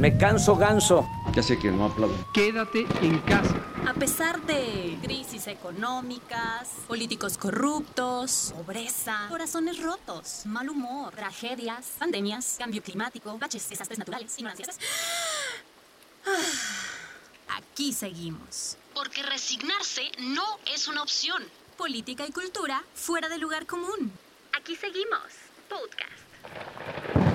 Me canso ganso. Ya sé que no aplaudo. Quédate en casa. A pesar de crisis económicas, políticos corruptos, pobreza, corazones rotos, mal humor, tragedias, pandemias, cambio climático, baches, desastres naturales, ignorancias. Ah, aquí seguimos. Porque resignarse no es una opción. Política y cultura fuera del lugar común. Aquí seguimos. Podcast.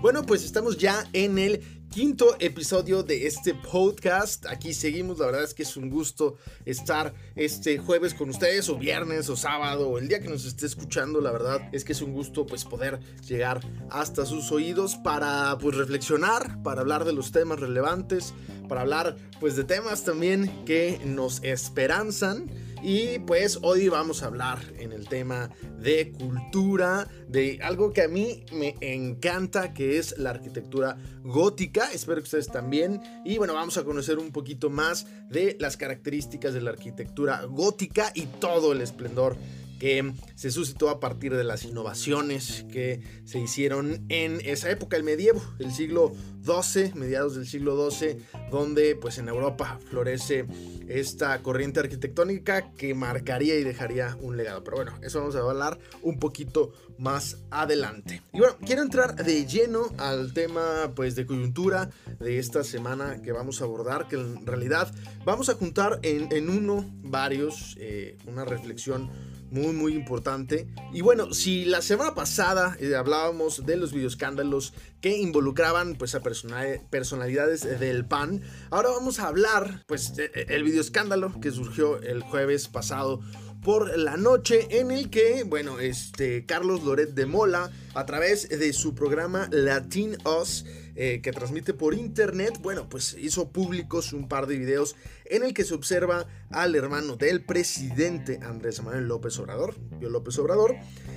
Bueno, pues estamos ya en el quinto episodio de este podcast. Aquí seguimos, la verdad es que es un gusto estar este jueves con ustedes o viernes o sábado o el día que nos esté escuchando. La verdad es que es un gusto pues poder llegar hasta sus oídos para pues reflexionar, para hablar de los temas relevantes, para hablar pues de temas también que nos esperanzan. Y pues hoy vamos a hablar en el tema de cultura, de algo que a mí me encanta, que es la arquitectura gótica. Espero que ustedes también. Y bueno, vamos a conocer un poquito más de las características de la arquitectura gótica y todo el esplendor que se suscitó a partir de las innovaciones que se hicieron en esa época, el medievo, el siglo XII, mediados del siglo XII, donde pues en Europa florece esta corriente arquitectónica que marcaría y dejaría un legado. Pero bueno, eso vamos a hablar un poquito más adelante. Y bueno, quiero entrar de lleno al tema pues de coyuntura de esta semana que vamos a abordar, que en realidad vamos a juntar en, uno varios, eh, una reflexión muy muy importante. Y bueno, si la semana pasada eh, hablábamos de los videoscándalos que involucraban pues a personalidades del PAN, ahora vamos a hablar pues el videoescándalo que surgió el jueves pasado por la noche en el que, bueno, este Carlos Loret de Mola a través de su programa Latin Us eh, que transmite por internet, bueno, pues hizo públicos un par de videos en el que se observa al hermano del presidente Andrés Manuel López Obrador, Yo López Obrador,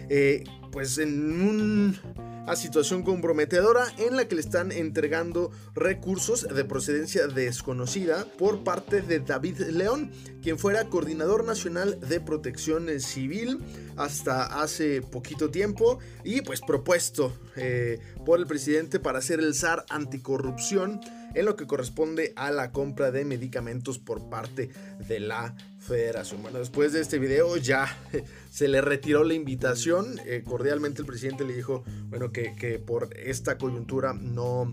eh, pues en una situación comprometedora en la que le están entregando recursos de procedencia desconocida por parte de David León, quien fuera coordinador nacional de protección civil hasta hace poquito tiempo y pues propuesto eh, por el presidente para ser el SAR anticorrupción en lo que corresponde a la compra de medicamentos por parte de la federación. Bueno, después de este video ya se le retiró la invitación. Eh, cordialmente el presidente le dijo, bueno, que, que por esta coyuntura no,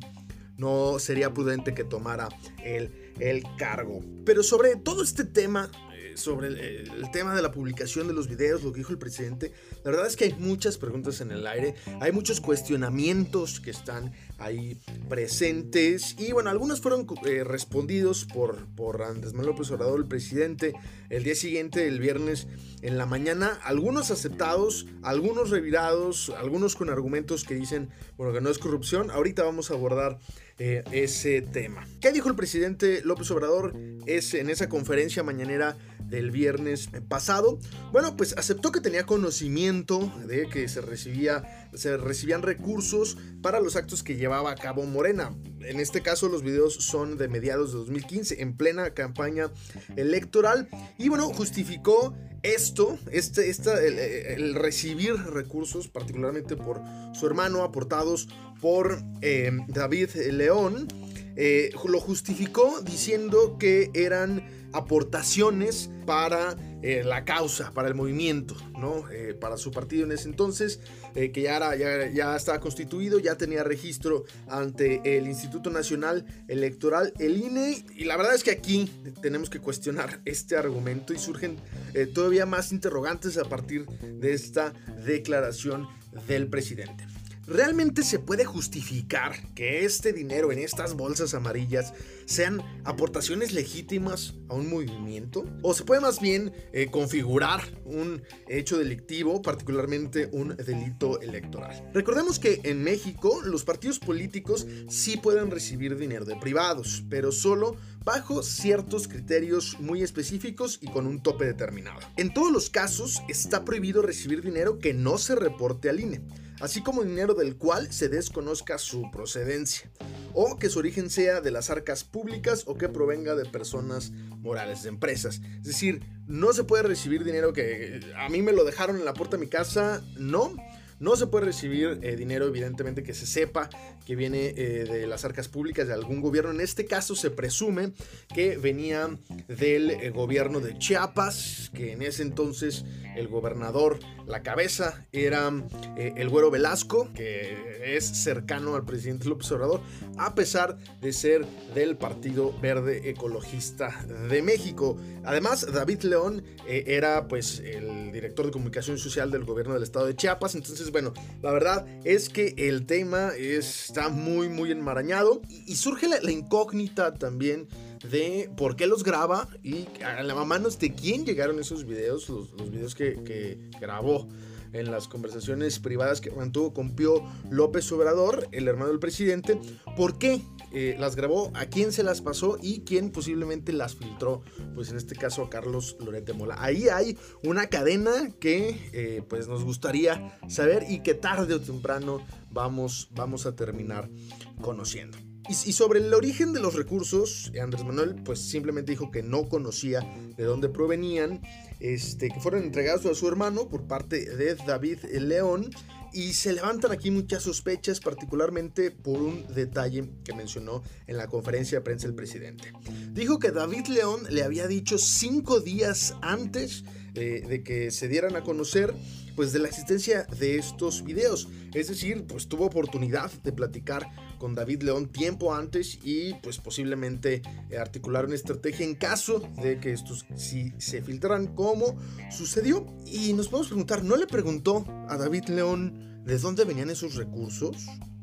no sería prudente que tomara el, el cargo. Pero sobre todo este tema sobre el, tema de la publicación de los videos, lo que dijo el presidente, la verdad es que hay muchas preguntas en el aire, hay muchos cuestionamientos que están ahí presentes y bueno, algunos fueron eh, respondidos por, por Andrés Manuel López Obrador, el presidente, el día siguiente, el viernes en la mañana, algunos aceptados, algunos revirados, algunos con argumentos que dicen, bueno, que no es corrupción, ahorita vamos a abordar eh, ese tema. ¿Qué dijo el presidente López Obrador en esa conferencia mañanera del viernes pasado? Bueno, pues aceptó que tenía conocimiento de que se recibía se recibían recursos para los actos que llevaba a cabo Morena. En este caso los videos son de mediados de 2015 en plena campaña electoral y bueno, justificó esto, este, el, recibir recursos, particularmente por su hermano, aportados por eh, David León, eh, lo justificó diciendo que eran aportaciones para eh, la causa, para el movimiento, ¿no? para su partido en ese entonces, que ya, era, ya, ya, estaba constituido, ya tenía registro ante el Instituto Nacional Electoral, el INE, y la verdad es que aquí tenemos que cuestionar este argumento y surgen todavía más interrogantes a partir de esta declaración del presidente. ¿Realmente se puede justificar que este dinero en estas bolsas amarillas sean aportaciones legítimas a un movimiento? ¿O se puede más bien eh, configurar un hecho delictivo, particularmente un delito electoral? Recordemos que en México los partidos políticos sí pueden recibir dinero de privados, pero solo bajo ciertos criterios muy específicos y con un tope determinado. En todos los casos está prohibido recibir dinero que no se reporte al INE así como dinero del cual se desconozca su procedencia, o que su origen sea de las arcas públicas o que provenga de personas morales, de empresas. Es decir, no se puede recibir dinero que a mí me lo dejaron en la puerta de mi casa, no. No se puede recibir eh, dinero, evidentemente, que se sepa que viene eh, de las arcas públicas de algún gobierno. En este caso se presume que venía del eh, gobierno de Chiapas, que en ese entonces el gobernador, la cabeza, era el güero Velasco, que es cercano al presidente López Obrador, a pesar de ser del Partido Verde Ecologista de México. Además, David León era pues el director de comunicación social del gobierno del estado de Chiapas. Entonces, bueno, la verdad es que el tema está muy, muy enmarañado y, surge la, incógnita también de por qué los graba y a la manos de quién llegaron esos videos, los, videos que, que grabó en las conversaciones privadas que mantuvo con Pío López Obrador, el hermano del presidente, por qué eh, las grabó, a quién se las pasó y quién posiblemente las filtró, pues en este caso a Carlos Lorete Mola. Ahí hay una cadena que eh, pues nos gustaría saber y que tarde o temprano vamos, vamos a terminar conociendo. Y, sobre el origen de los recursos, Andrés Manuel pues simplemente dijo que no conocía de dónde provenían, este, que fueron entregados a su hermano por parte de David León y se levantan aquí muchas sospechas, particularmente por un detalle que mencionó en la conferencia de prensa el presidente. Dijo que David León le había dicho cinco días antes de, que se dieran a conocer pues de la existencia de estos videos. Es decir, pues tuvo oportunidad de platicar con David León tiempo antes y pues posiblemente articular una estrategia en caso de que estos si se filtraran como sucedió. Y nos podemos preguntar, ¿no le preguntó a David León de dónde venían esos recursos?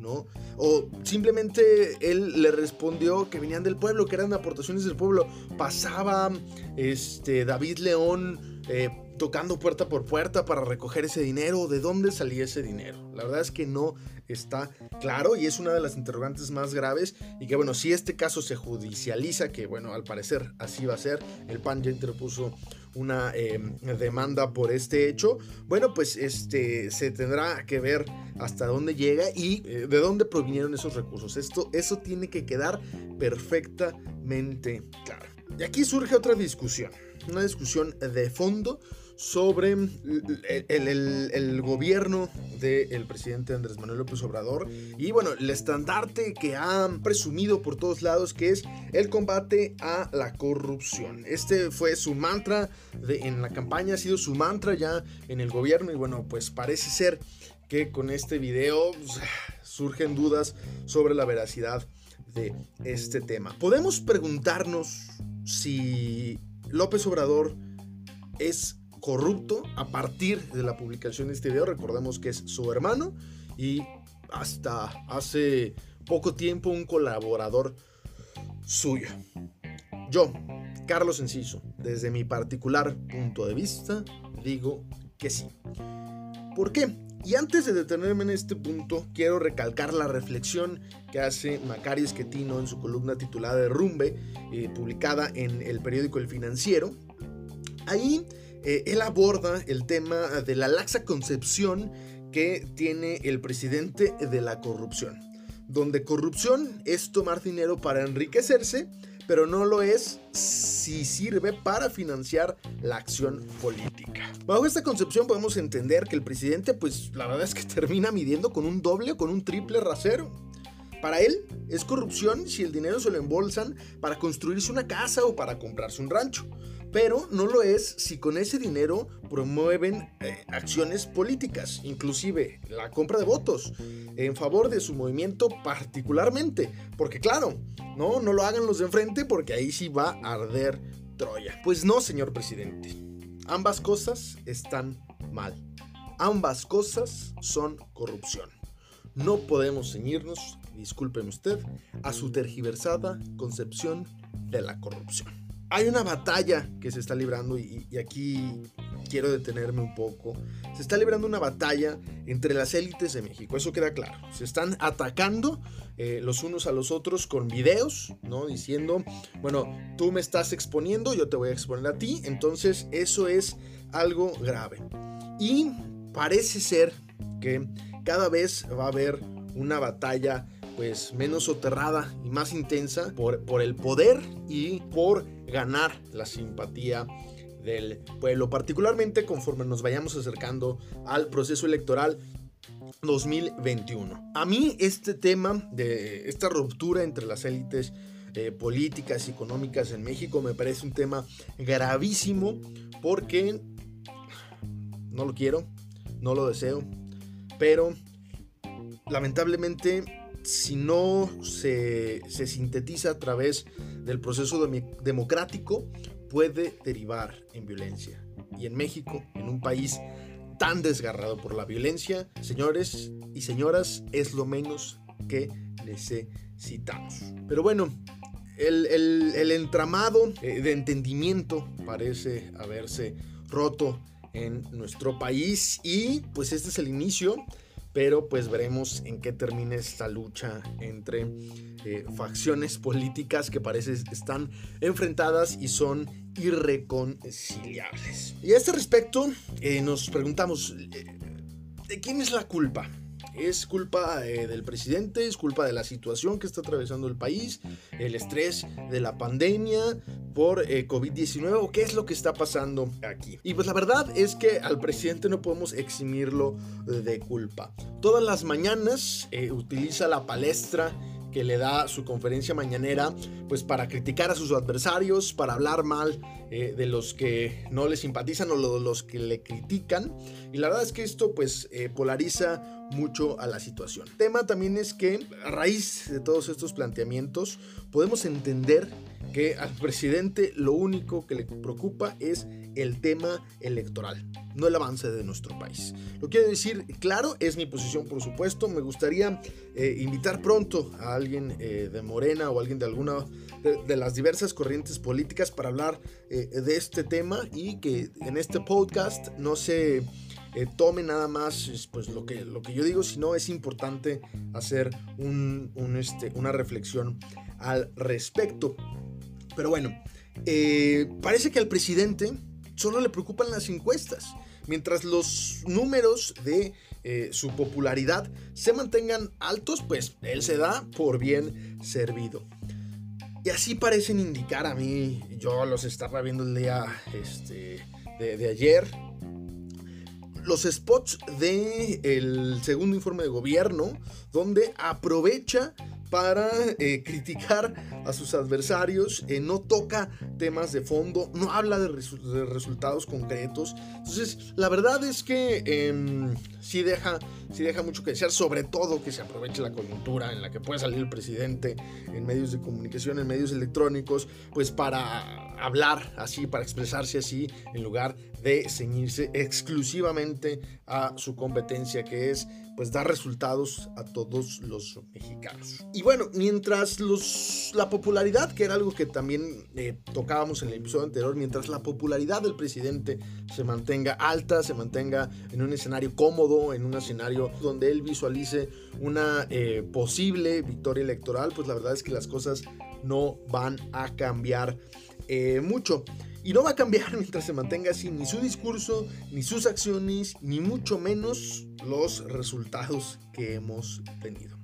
¿no? O simplemente él le respondió que venían del pueblo, que eran aportaciones del pueblo. Pasaba este, David León eh, tocando puerta por puerta para recoger ese dinero, de dónde salía ese dinero. La verdad es que no está claro y es una de las interrogantes más graves y que bueno, si este caso se judicializa, que bueno, al parecer así va a ser, el PAN ya interpuso una em, demanda por este hecho, bueno, pues este se tendrá que ver hasta dónde llega y eh, de dónde provinieron esos recursos. Esto, eso tiene que quedar perfectamente claro. Y aquí surge otra discusión, una discusión de fondo sobre el, gobierno del presidente Andrés Manuel López Obrador y bueno, el estandarte que han presumido por todos lados que es el combate a la corrupción. Este fue su mantra en la campaña, ha sido su mantra ya en el gobierno y bueno, pues parece ser que con este video pues, surgen dudas sobre la veracidad de este tema. Podemos preguntarnos si López Obrador es corrupto a partir de la publicación de este video. Recordemos que es su hermano y hasta hace poco tiempo un colaborador suyo. Yo, Carlos Enciso, desde mi particular punto de vista, digo que sí. ¿Por qué? Y antes de detenerme en este punto, quiero recalcar la reflexión que hace Macario Esquetino en su columna titulada Derrumbe, eh, publicada en el periódico El Financiero. Ahí eh, él aborda el tema de la laxa concepción que tiene el presidente de la corrupción, donde corrupción es tomar dinero para enriquecerse, pero no lo es si sirve para financiar la acción política. Bajo esta concepción podemos entender que el presidente, pues la verdad es que termina midiendo con un doble o con un triple rasero. Para él es corrupción si el dinero se lo embolsan para construirse una casa o para comprarse un rancho pero no lo es si con ese dinero promueven eh, acciones políticas, inclusive la compra de votos en favor de su movimiento particularmente, porque claro, no, no lo hagan los de enfrente porque ahí sí va a arder Troya. Pues no, señor presidente, ambas cosas están mal. Ambas cosas son corrupción. No podemos ceñirnos, discúlpeme usted, a su tergiversada concepción de la corrupción hay una batalla que se está librando y, aquí quiero detenerme un poco. Se está librando una batalla entre las élites de México, eso queda claro. Se están atacando eh, los unos a los otros con videos, ¿no? Diciendo, bueno, tú me estás exponiendo, yo te voy a exponer a ti. Entonces eso es algo grave. Y parece ser que cada vez va a haber una batalla pues menos soterrada y más intensa por, por el poder y por ganar la simpatía del pueblo, particularmente conforme nos vayamos acercando al proceso electoral 2021. A mí este tema de esta ruptura entre las élites eh, políticas y económicas en México me parece un tema gravísimo porque no lo quiero, no lo deseo, pero lamentablemente si no se, sintetiza a través del proceso democrático, puede derivar en violencia. Y en México, en un país tan desgarrado por la violencia, señores y señoras, es lo menos que necesitamos. Pero bueno, el, el entramado eh, de entendimiento parece haberse roto en nuestro país y pues este es el inicio pero pues veremos en qué termina esta lucha entre eh, facciones políticas que parece están enfrentadas y son irreconciliables. Y a este respecto eh, nos preguntamos, eh, ¿de quién es la culpa? Es culpa eh, del presidente, es culpa de la situación que está atravesando el país, el estrés de la pandemia por eh, COVID-19 o qué es lo que está pasando aquí. Y pues la verdad es que al presidente no podemos eximirlo de culpa. Todas las mañanas eh, utiliza la palestra que le da su conferencia mañanera, pues para criticar a sus adversarios, para hablar mal de los que no le simpatizan o de los que le critican. Y la verdad es que esto pues polariza mucho a la situación. El tema también es que a raíz de todos estos planteamientos podemos entender que al presidente lo único que le preocupa es el tema electoral, no el avance de nuestro país. Lo quiero decir, claro, es mi posición por supuesto, me gustaría eh, invitar pronto a alguien eh, de Morena o alguien de alguna de, las diversas corrientes políticas para hablar eh, de este tema y que en este podcast no se... tome nada más pues, lo, que, lo que yo digo, sino es importante hacer este, una reflexión al respecto. Pero bueno, eh, parece que al presidente solo le preocupan las encuestas, mientras los números de eh, su popularidad se mantengan altos, pues él se da por bien servido. Y así parecen indicar a mí, yo los estaba viendo el día este, de, ayer, los spots del el segundo informe de gobierno, donde aprovecha para eh, criticar a sus adversarios, eh, no toca temas de fondo, no habla de, resultados concretos. Entonces, la verdad es que em, sí, deja, sí deja mucho que desear, sobre todo que se aproveche la coyuntura en la que puede salir el presidente en medios de comunicación, en medios electrónicos, pues para hablar así, para expresarse así, en lugar de ceñirse exclusivamente a su competencia, que es pues dar resultados a todos los mexicanos. Y bueno, mientras los, la popularidad, que era algo que también eh, tocábamos en el episodio anterior, mientras la popularidad del presidente se mantenga alta, se mantenga en un escenario cómodo, en un escenario donde él visualice una eh, posible victoria electoral, pues la verdad es que las cosas no van a cambiar eh, mucho. Y no va a cambiar mientras se mantenga así ni su discurso, ni sus acciones, ni mucho menos los resultados que hemos tenido.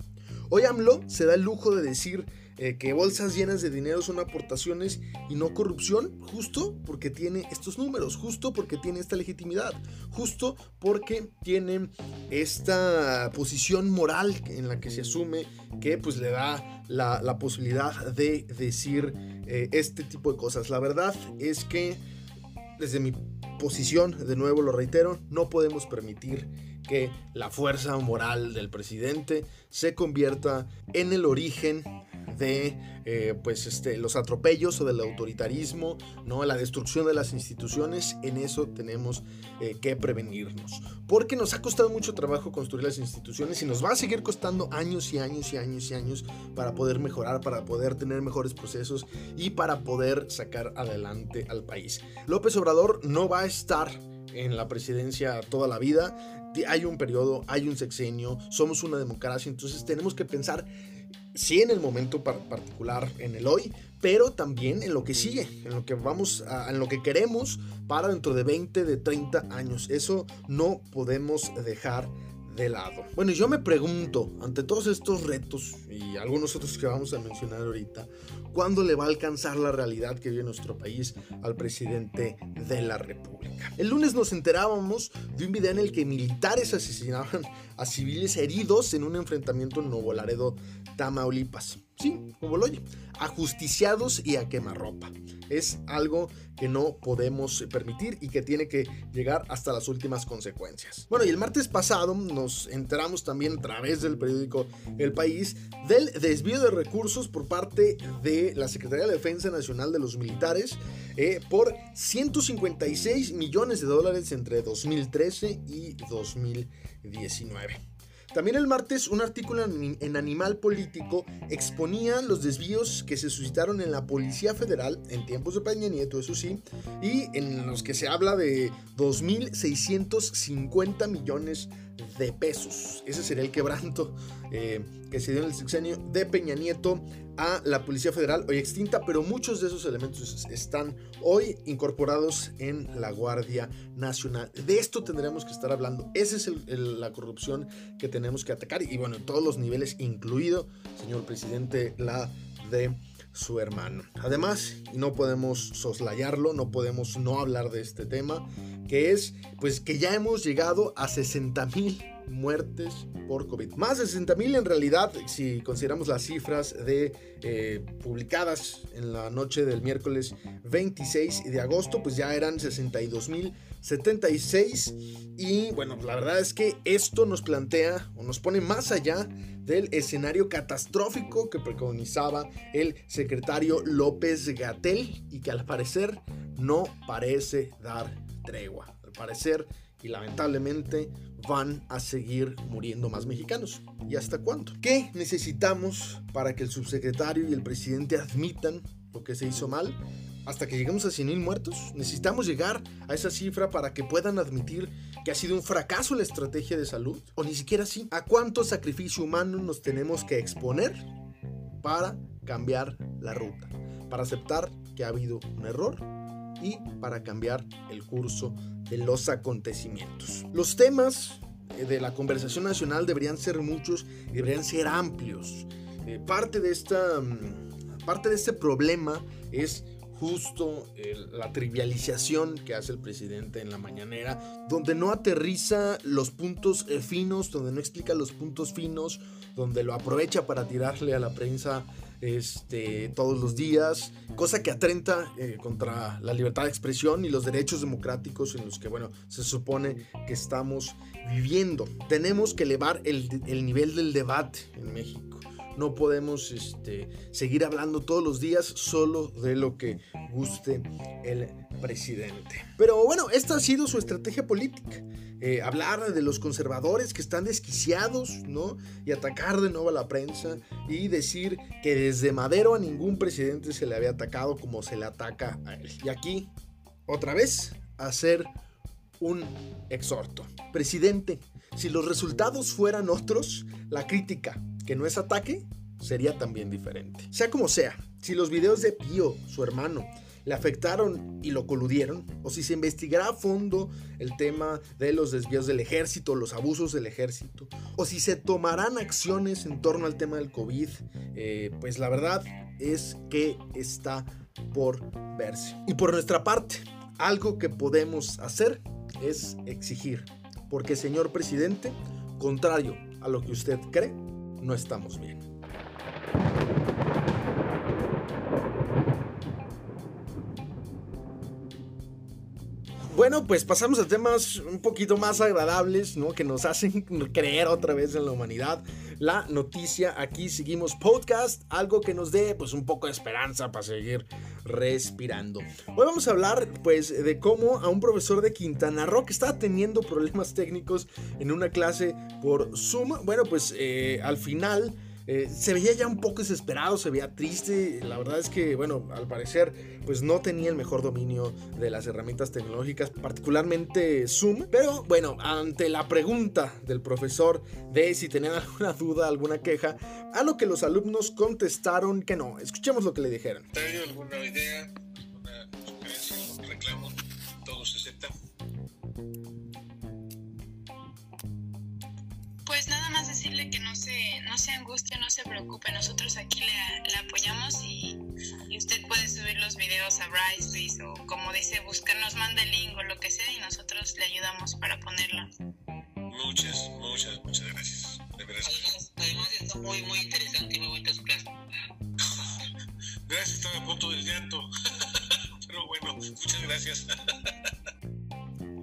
Hoy AMLO se da el lujo de decir eh, que bolsas llenas de dinero son aportaciones y no corrupción, justo porque tiene estos números, justo porque tiene esta legitimidad, justo porque tiene esta posición moral en la que se asume que pues le da la, posibilidad de decir eh, este tipo de cosas. La verdad es que desde mi posición, de nuevo lo reitero, no podemos permitir que la fuerza moral del presidente se convierta en el origen de eh, pues este, los atropellos o del autoritarismo, ¿no? la destrucción de las instituciones, en eso tenemos eh, que prevenirnos. Porque nos ha costado mucho trabajo construir las instituciones y nos va a seguir costando años y años y años y años para poder mejorar, para poder tener mejores procesos y para poder sacar adelante al país. López Obrador no va a estar en la presidencia toda la vida. Hay un periodo, hay un sexenio, somos una democracia, entonces tenemos que pensar sí en el momento particular, en el hoy, pero también en lo que sigue, en lo que vamos, en lo que queremos para dentro de 20, de 30 años. Eso no podemos dejar de lado. Bueno, yo me pregunto, ante todos estos retos y algunos otros que vamos a mencionar ahorita, cuándo le va a alcanzar la realidad que vive nuestro país al presidente de la República. El lunes nos enterábamos de un video en el que militares asesinaban a civiles heridos en un enfrentamiento en Nuevo Laredo, Tamaulipas. Sí, como lo oye, ajusticiados y a quemarropa. Es algo que no podemos permitir y que tiene que llegar hasta las últimas consecuencias. Bueno, y el martes pasado nos enteramos también a través del periódico El País del desvío de recursos por parte de la Secretaría de Defensa Nacional de los Militares eh, por 156 millones de dólares entre 2013 y 2019. También el martes un artículo en Animal Político exponía los desvíos que se suscitaron en la Policía Federal en tiempos de Peña Nieto, eso sí, y en los que se habla de 2.650 millones de pesos. Ese sería el quebranto eh, que se dio en el sexenio de Peña Nieto a la Policía Federal, hoy extinta, pero muchos de esos elementos están hoy incorporados en la Guardia Nacional. De esto tendremos que estar hablando. Esa es la corrupción que tenemos que atacar y bueno, en todos los niveles, incluido, señor presidente, la de su hermano. Además, no podemos soslayarlo, no podemos no hablar de este tema, que es pues que ya hemos llegado a 60 mil muertes por COVID. Más de 60 mil en realidad, si consideramos las cifras de eh, publicadas en la noche del miércoles 26 de agosto, pues ya eran 62 mil 76 y bueno, la verdad es que esto nos plantea o nos pone más allá del escenario catastrófico que preconizaba el secretario López Gatel y que al parecer no parece dar tregua. Al parecer y lamentablemente van a seguir muriendo más mexicanos. ¿Y hasta cuándo? ¿Qué necesitamos para que el subsecretario y el presidente admitan lo que se hizo mal? Hasta que lleguemos a 100 mil muertos, necesitamos llegar a esa cifra para que puedan admitir que ha sido un fracaso la estrategia de salud, o ni siquiera así. ¿A cuánto sacrificio humano nos tenemos que exponer para cambiar la ruta? Para aceptar que ha habido un error y para cambiar el curso de los acontecimientos. Los temas eh, de la conversación nacional deberían ser muchos, deberían ser amplios. Eh, parte, de esta, mm, parte de este problema es justo la trivialización que hace el presidente en la mañanera, donde no aterriza los puntos eh, finos, donde no explica los puntos finos, donde lo aprovecha para tirarle a la prensa este, todos los días, cosa que atenta eh, contra la libertad de expresión y los derechos democráticos en los que, bueno, se supone que estamos viviendo. Tenemos que elevar el, el nivel del debate en México. No podemos este, seguir hablando todos los días solo de lo que guste el presidente. Pero bueno, esta ha sido su estrategia política. Eh, hablar de los conservadores que están desquiciados, ¿no? Y atacar de nuevo a la prensa y decir que desde Madero a ningún presidente se le había atacado como se le ataca a él. Y aquí, otra vez, hacer un exhorto. Presidente, si los resultados fueran otros, la crítica, que no es ataque, sería también diferente. Sea como sea, si los videos de Pío, su hermano, le afectaron y lo coludieron, o si se investigará a fondo el tema de los desvíos del ejército, los abusos del ejército, o si se tomarán acciones en torno al tema del COVID, eh, pues la verdad es que está por verse. Y por nuestra parte, algo que podemos hacer es exigir, porque señor presidente, contrario a lo que usted cree, no estamos bien. Bueno, pues pasamos a temas un poquito más agradables, ¿no? Que nos hacen creer otra vez en la humanidad. La noticia, aquí seguimos podcast, algo que nos dé pues un poco de esperanza para seguir respirando. Hoy vamos a hablar pues de cómo a un profesor de Quintana Roo que estaba teniendo problemas técnicos en una clase por Zoom, bueno pues eh, al final eh, se veía ya un poco desesperado, se veía triste. La verdad es que, bueno, al parecer, pues no tenía el mejor dominio de las herramientas tecnológicas, particularmente Zoom. Pero bueno, ante la pregunta del profesor de si tenían alguna duda, alguna queja, a lo que los alumnos contestaron que no. Escuchemos lo que le dijeron. ¿Alguna idea? ¿Alguna sugerencia? ¿Un reclamo? Decirle que no se, no se angustie, no se preocupe. Nosotros aquí le, le apoyamos y, y, usted puede subir los videos a Bryce o como dice, buscarnos, manda el link o lo que sea y nosotros le ayudamos para ponerlo. Muchas, muchas, muchas gracias. De verdad. Además, además está muy, muy interesante y muy bonita su clase. gracias, estaba a punto del llanto. Pero bueno, muchas gracias.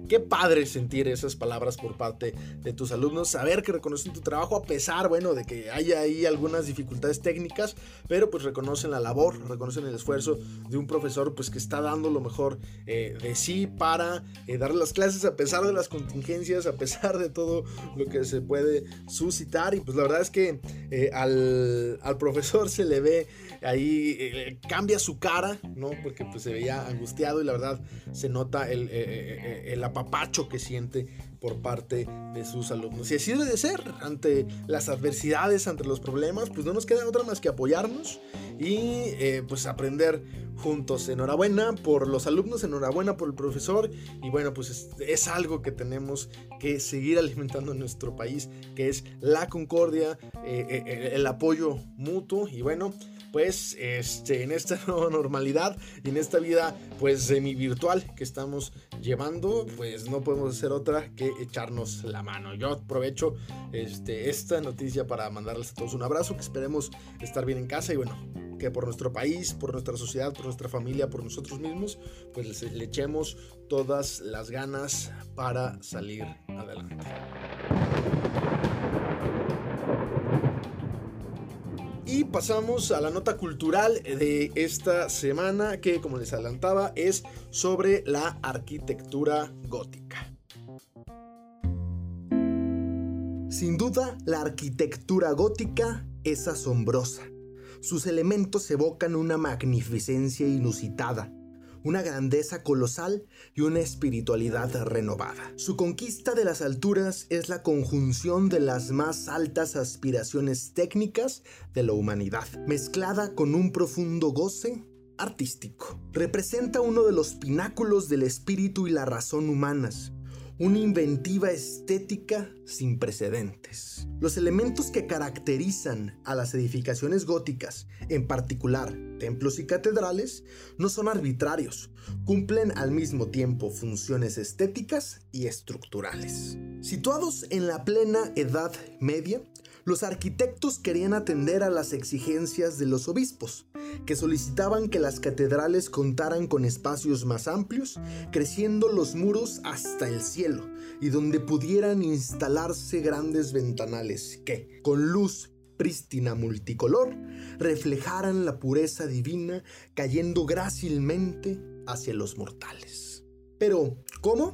Qué padre sentir esas palabras por parte de tus alumnos, saber que reconocen tu trabajo a pesar, bueno, de que haya ahí algunas dificultades técnicas, pero pues reconocen la labor, reconocen el esfuerzo de un profesor pues que está dando lo mejor eh, de sí para eh, dar las clases a pesar de las contingencias, a pesar de todo lo que se puede suscitar y pues la verdad es que eh, al, al, profesor se le ve ahí, eh, cambia su cara, ¿no? Porque pues se veía angustiado y la verdad se nota el, el apapacho que siente por parte de sus alumnos. Y así debe de ser, ante las adversidades, ante los problemas, pues no nos queda otra más que apoyarnos y eh, pues aprender juntos. Enhorabuena por los alumnos, enhorabuena por el profesor y bueno, pues es, algo que tenemos que seguir alimentando en nuestro país, que es la concordia, eh, eh, el apoyo mutuo y bueno, pues este, en esta nueva normalidad y en esta vida pues semi virtual que estamos llevando, pues no podemos hacer otra que echarnos la mano. Yo aprovecho este, esta noticia para mandarles a todos un abrazo, que esperemos estar bien en casa y bueno, que por nuestro país, por nuestra sociedad, por nuestra familia, por nosotros mismos, pues le echemos todas las ganas para salir adelante. Y pasamos a la nota cultural de esta semana que, como les adelantaba, es sobre la arquitectura gótica. Sin duda, la arquitectura gótica es asombrosa. Sus elementos evocan una magnificencia inusitada, una grandeza colosal y una espiritualidad renovada. Su conquista de las alturas es la conjunción de las más altas aspiraciones técnicas de la humanidad, mezclada con un profundo goce artístico. Representa uno de los pináculos del espíritu y la razón humanas, una inventiva estética sin precedentes. Los elementos que caracterizan a las edificaciones góticas, en particular templos y catedrales, no son arbitrarios, cumplen al mismo tiempo funciones estéticas y estructurales. Situados en la plena Edad Media, los arquitectos querían atender a las exigencias de los obispos, que solicitaban que las catedrales contaran con espacios más amplios, creciendo los muros hasta el cielo, y donde pudieran instalarse grandes ventanales que, con luz prístina multicolor, reflejaran la pureza divina cayendo grácilmente hacia los mortales. Pero, ¿cómo?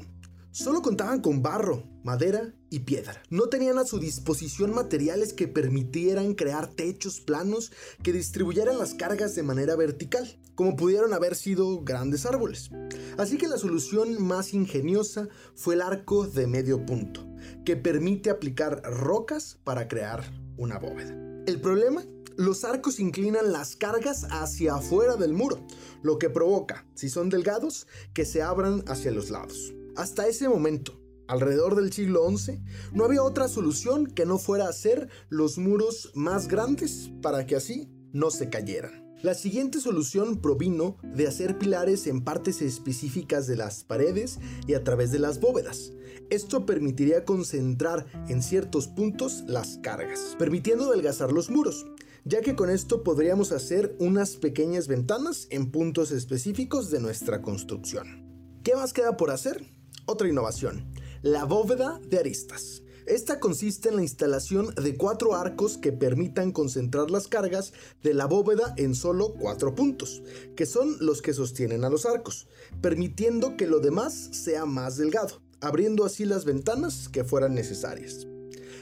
Solo contaban con barro, madera y piedra. No tenían a su disposición materiales que permitieran crear techos planos que distribuyeran las cargas de manera vertical, como pudieron haber sido grandes árboles. Así que la solución más ingeniosa fue el arco de medio punto, que permite aplicar rocas para crear una bóveda. El problema los arcos inclinan las cargas hacia afuera del muro, lo que provoca, si son delgados, que se abran hacia los lados. Hasta ese momento, alrededor del siglo XI, no había otra solución que no fuera hacer los muros más grandes para que así no se cayeran. La siguiente solución provino de hacer pilares en partes específicas de las paredes y a través de las bóvedas. Esto permitiría concentrar en ciertos puntos las cargas, permitiendo adelgazar los muros, ya que con esto podríamos hacer unas pequeñas ventanas en puntos específicos de nuestra construcción. ¿Qué más queda por hacer? Otra innovación, la bóveda de aristas. Esta consiste en la instalación de cuatro arcos que permitan concentrar las cargas de la bóveda en solo cuatro puntos, que son los que sostienen a los arcos, permitiendo que lo demás sea más delgado, abriendo así las ventanas que fueran necesarias.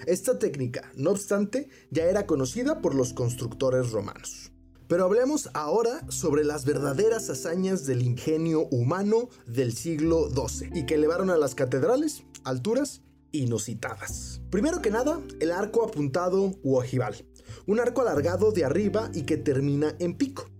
Esta técnica, no obstante, ya era conocida por los constructores romanos. Pero hablemos ahora sobre las verdaderas hazañas del ingenio humano del siglo XII y que elevaron a las catedrales alturas inusitadas. Primero que nada, el arco apuntado u ojival, un arco alargado de arriba y que termina en pico.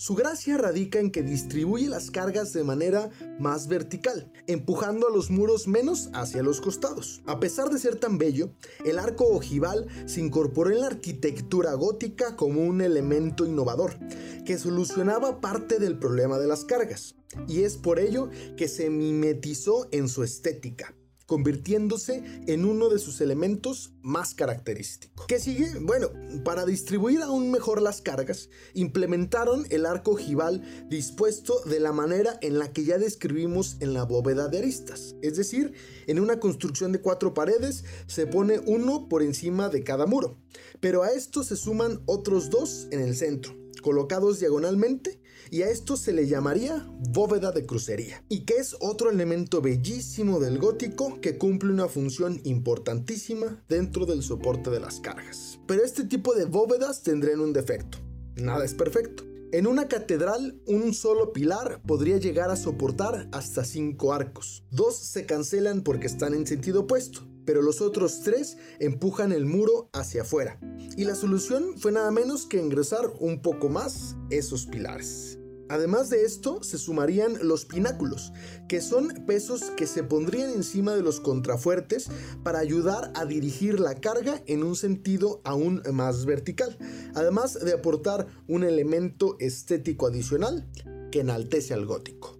Su gracia radica en que distribuye las cargas de manera más vertical, empujando a los muros menos hacia los costados. A pesar de ser tan bello, el arco ojival se incorporó en la arquitectura gótica como un elemento innovador, que solucionaba parte del problema de las cargas, y es por ello que se mimetizó en su estética convirtiéndose en uno de sus elementos más característicos. ¿Qué sigue? Bueno, para distribuir aún mejor las cargas, implementaron el arco ojival dispuesto de la manera en la que ya describimos en la bóveda de aristas. Es decir, en una construcción de cuatro paredes se pone uno por encima de cada muro, pero a esto se suman otros dos en el centro colocados diagonalmente y a esto se le llamaría bóveda de crucería y que es otro elemento bellísimo del gótico que cumple una función importantísima dentro del soporte de las cargas. Pero este tipo de bóvedas tendrían un defecto, nada es perfecto. En una catedral, un solo pilar podría llegar a soportar hasta cinco arcos. Dos se cancelan porque están en sentido opuesto, pero los otros tres empujan el muro hacia afuera. Y la solución fue nada menos que ingresar un poco más esos pilares. Además de esto, se sumarían los pináculos, que son pesos que se pondrían encima de los contrafuertes para ayudar a dirigir la carga en un sentido aún más vertical, además de aportar un elemento estético adicional que enaltece al gótico.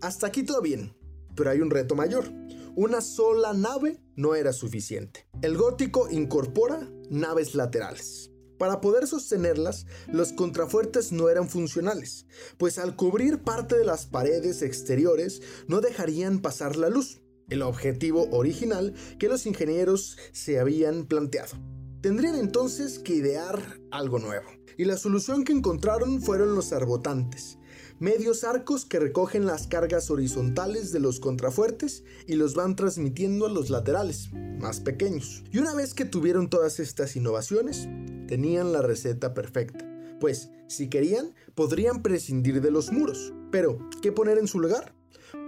Hasta aquí todo bien, pero hay un reto mayor. Una sola nave no era suficiente. El gótico incorpora naves laterales. Para poder sostenerlas, los contrafuertes no eran funcionales, pues al cubrir parte de las paredes exteriores no dejarían pasar la luz, el objetivo original que los ingenieros se habían planteado. Tendrían entonces que idear algo nuevo, y la solución que encontraron fueron los arbotantes, medios arcos que recogen las cargas horizontales de los contrafuertes y los van transmitiendo a los laterales, más pequeños. Y una vez que tuvieron todas estas innovaciones, tenían la receta perfecta. Pues, si querían, podrían prescindir de los muros. Pero, ¿qué poner en su lugar?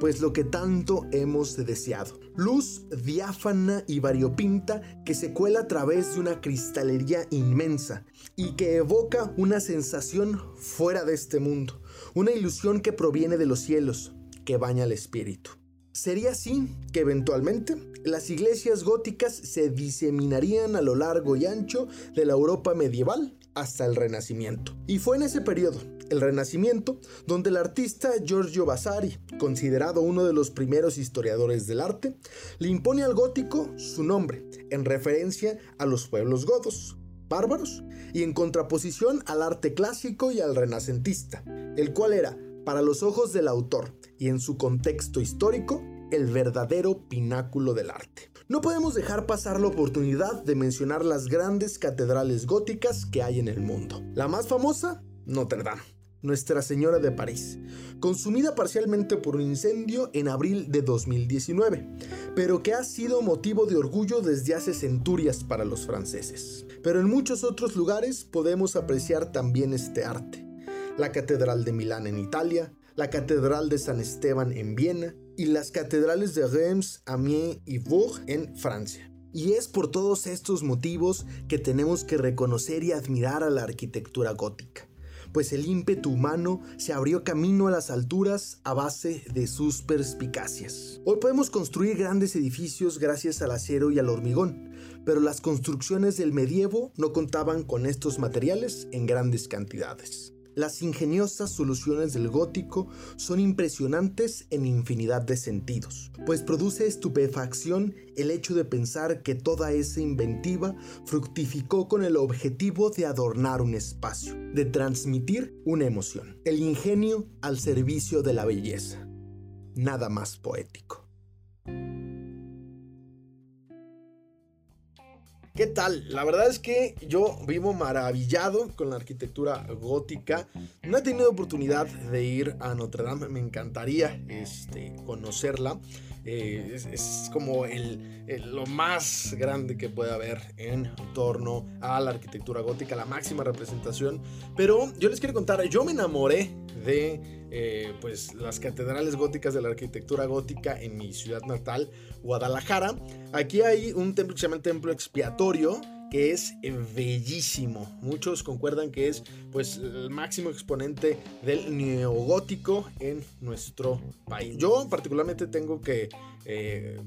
pues lo que tanto hemos deseado. Luz diáfana y variopinta que se cuela a través de una cristalería inmensa y que evoca una sensación fuera de este mundo, una ilusión que proviene de los cielos, que baña el espíritu. Sería así que eventualmente las iglesias góticas se diseminarían a lo largo y ancho de la Europa medieval hasta el Renacimiento. Y fue en ese periodo, el Renacimiento, donde el artista Giorgio Vasari, considerado uno de los primeros historiadores del arte, le impone al gótico su nombre, en referencia a los pueblos godos, bárbaros, y en contraposición al arte clásico y al renacentista, el cual era, para los ojos del autor, y en su contexto histórico el verdadero pináculo del arte. No podemos dejar pasar la oportunidad de mencionar las grandes catedrales góticas que hay en el mundo. La más famosa, Notre Dame. Nuestra Señora de París, consumida parcialmente por un incendio en abril de 2019, pero que ha sido motivo de orgullo desde hace centurias para los franceses. Pero en muchos otros lugares podemos apreciar también este arte. La Catedral de Milán en Italia, la Catedral de San Esteban en Viena y las catedrales de Reims, Amiens y Bourg en Francia. Y es por todos estos motivos que tenemos que reconocer y admirar a la arquitectura gótica, pues el ímpetu humano se abrió camino a las alturas a base de sus perspicacias. Hoy podemos construir grandes edificios gracias al acero y al hormigón, pero las construcciones del medievo no contaban con estos materiales en grandes cantidades. Las ingeniosas soluciones del gótico son impresionantes en infinidad de sentidos, pues produce estupefacción el hecho de pensar que toda esa inventiva fructificó con el objetivo de adornar un espacio, de transmitir una emoción, el ingenio al servicio de la belleza. Nada más poético. ¿Qué tal? La verdad es que yo vivo maravillado con la arquitectura gótica. No he tenido oportunidad de ir a Notre Dame, me encantaría este, conocerla. Eh, es, como el, lo más grande que puede haber en torno a la arquitectura gótica, la máxima representación. Pero yo les quiero contar, yo me enamoré de eh, pues, las catedrales góticas de la arquitectura gótica en mi ciudad natal, Guadalajara. Aquí hay un templo que se llama el Templo Expiatorio que es bellísimo. Muchos concuerdan que es pues el máximo exponente del neogótico en nuestro país. Yo particularmente tengo que eh,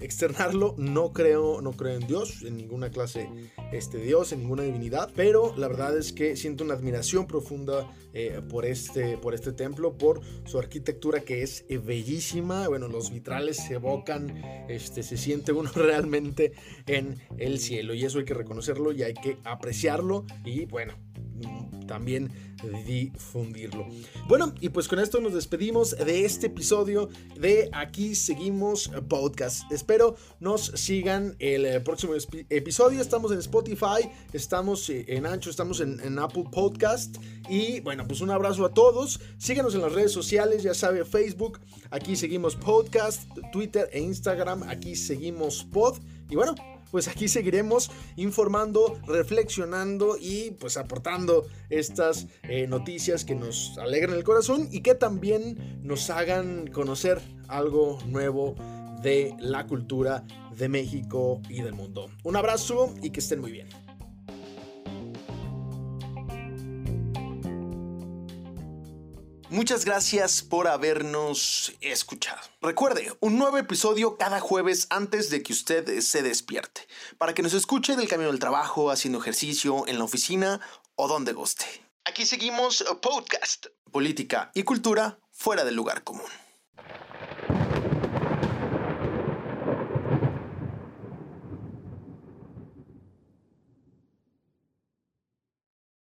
externarlo. No creo, no creo en Dios, en ninguna clase este, Dios, en ninguna divinidad. Pero la verdad es que siento una admiración profunda eh, por, este, por este templo, por su arquitectura que es bellísima. Bueno, los vitrales se evocan, este, se siente uno realmente en el cielo. Y eso hay que reconocerlo y hay que apreciarlo. Y bueno, también difundirlo. Bueno, y pues con esto nos despedimos de este episodio de Aquí Seguimos Podcast. Espero nos sigan el eh, próximo episodio. Estamos en Spotify, estamos eh, en Ancho, estamos en, Apple Podcast. Y bueno, pues un abrazo a todos. Síganos en las redes sociales, ya sabe, Facebook, Aquí Seguimos Podcast, Twitter e Instagram, Aquí Seguimos Pod. Y bueno, pues aquí seguiremos informando, reflexionando y pues aportando estas eh, noticias que nos alegran el corazón y que también nos hagan conocer algo nuevo de la cultura de México y del mundo. Un abrazo y que estén muy bien. Muchas gracias por habernos escuchado. Recuerde, un nuevo episodio cada jueves antes de que usted se despierte, para que nos escuche del camino del trabajo, haciendo ejercicio, en la oficina o donde guste. Aquí seguimos podcast, política y cultura fuera del lugar común.